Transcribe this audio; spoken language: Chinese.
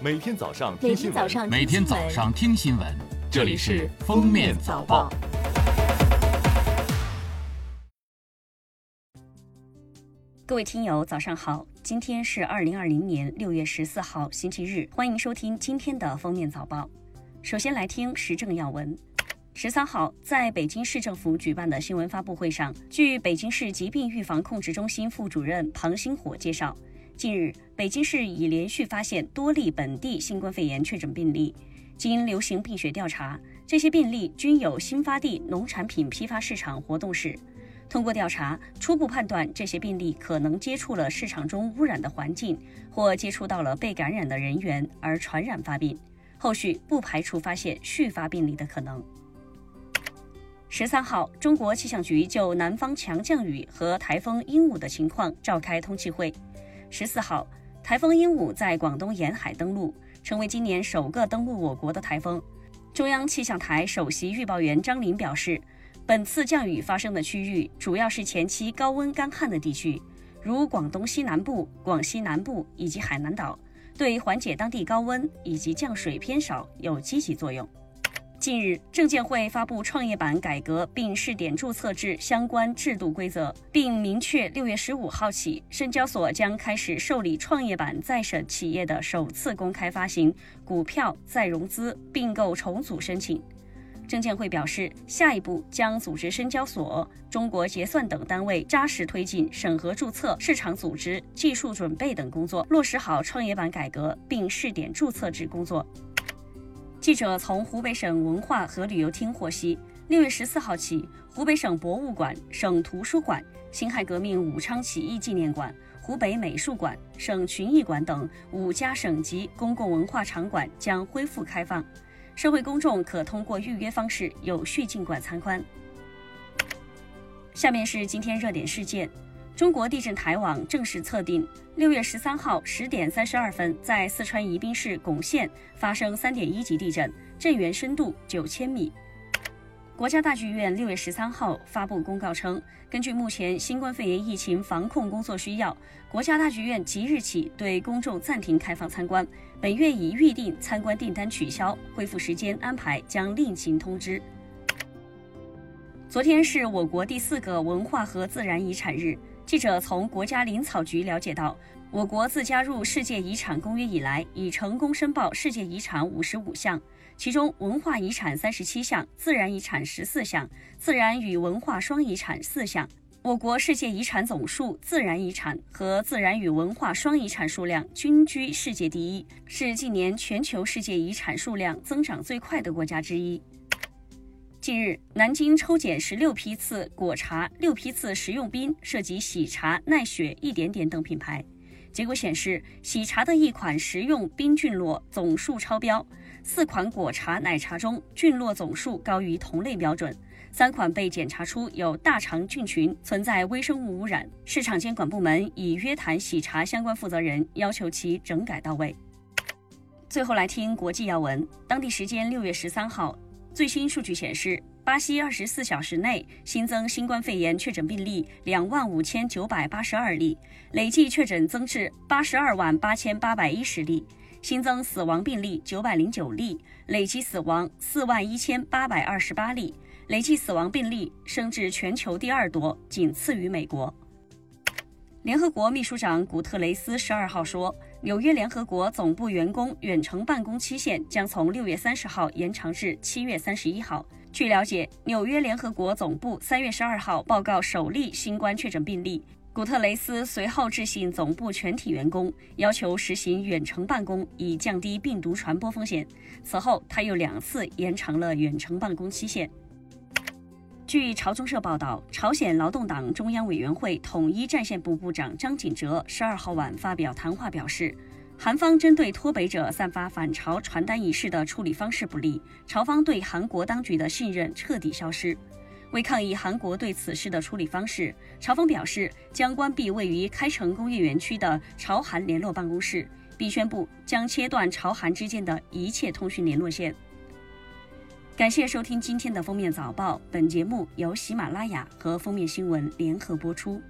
每天早上听新闻，天早上每天早上听新闻，这里是《封面早报》。各位听友，早上好！今天是二零二零年六月十四号，星期日，欢迎收听今天的封面早报。首先来听时政要闻。十三号，在北京市政府举办的新闻发布会上，据北京市疾病预防控制中心副主任庞星火介绍，近日，北京市已连续发现多例本地新冠肺炎确诊病例。经流行病学调查，这些病例均有新发地农产品批发市场活动史。通过调查，初步判断这些病例可能接触了市场中污染的环境，或接触到了被感染的人员而传染发病。后续不排除发现续发病例的可能。十三号，中国气象局就南方强降雨和台风鹦鹉的情况召开通气会。十四号，台风鹦鹉在广东沿海登陆，成为今年首个登陆我国的台风。中央气象台首席预报员张林表示，本次降雨发生的区域主要是前期高温干旱的地区，如广东西南部、广西南部以及海南岛，对缓解当地高温以及降水偏少有积极作用。近日，证监会发布创业板改革并试点注册制相关制度规则，并明确六月十五号起，深交所将开始受理创业板在审企业的首次公开发行股票再融资并购重组申请。证监会表示，下一步将组织深交所、中国结算等单位扎实推进审核注册、市场组织、技术准备等工作，落实好创业板改革并试点注册制工作。记者从湖北省文化和旅游厅获悉，六月十四号起，湖北省博物馆、省图书馆、辛亥革命武昌起义纪念馆、湖北美术馆、省群艺馆等五家省级公共文化场馆将恢复开放，社会公众可通过预约方式有序进馆参观。下面是今天热点事件。中国地震台网正式测定，六月十三号十点三十二分，在四川宜宾市珙县发生三点一级地震，震源深度九千米。国家大剧院六月十三号发布公告称，根据目前新冠肺炎疫情防控工作需要，国家大剧院即日起对公众暂停开放参观，本院已预定参观订单取消，恢复时间安排将另行通知。昨天是我国第四个文化和自然遗产日。记者从国家林草局了解到，我国自加入世界遗产公约以来，已成功申报世界遗产五十五项，其中文化遗产三十七项，自然遗产十四项，自然与文化双遗产四项。我国世界遗产总数、自然遗产和自然与文化双遗产数量均居世界第一，是近年全球世界遗产数量增长最快的国家之一。近日，南京抽检十六批次果茶、六批次食用冰，涉及喜茶、奈雪、一点点等品牌。结果显示，喜茶的一款食用冰菌落总数超标，四款果茶、奶茶中菌落总数高于同类标准，三款被检查出有大肠菌群，存在微生物污染。市场监管部门已约谈喜茶相关负责人，要求其整改到位。最后来听国际要闻，当地时间六月十三号。最新数据显示，巴西二十四小时内新增新冠肺炎确诊病例两万五千九百八十二例，累计确诊增至八十二万八千八百一十例，新增死亡病例九百零九例，累计死亡四万一千八百二十八例，累计死亡病例升至全球第二多，仅次于美国。联合国秘书长古特雷斯十二号说，纽约联合国总部员工远程办公期限将从六月三十号延长至七月三十一号。据了解，纽约联合国总部三月十二号报告首例新冠确诊病例，古特雷斯随后致信总部全体员工，要求实行远程办公，以降低病毒传播风险。此后，他又两次延长了远程办公期限。据朝中社报道，朝鲜劳动党中央委员会统一战线部部长张景哲十二号晚发表谈话，表示，韩方针对脱北者散发反朝传单一事的处理方式不利，朝方对韩国当局的信任彻底消失。为抗议韩国对此事的处理方式，朝方表示将关闭位于开城工业园区的朝韩联络办公室，并宣布将切断朝韩之间的一切通讯联络线。感谢收听今天的封面早报，本节目由喜马拉雅和封面新闻联合播出。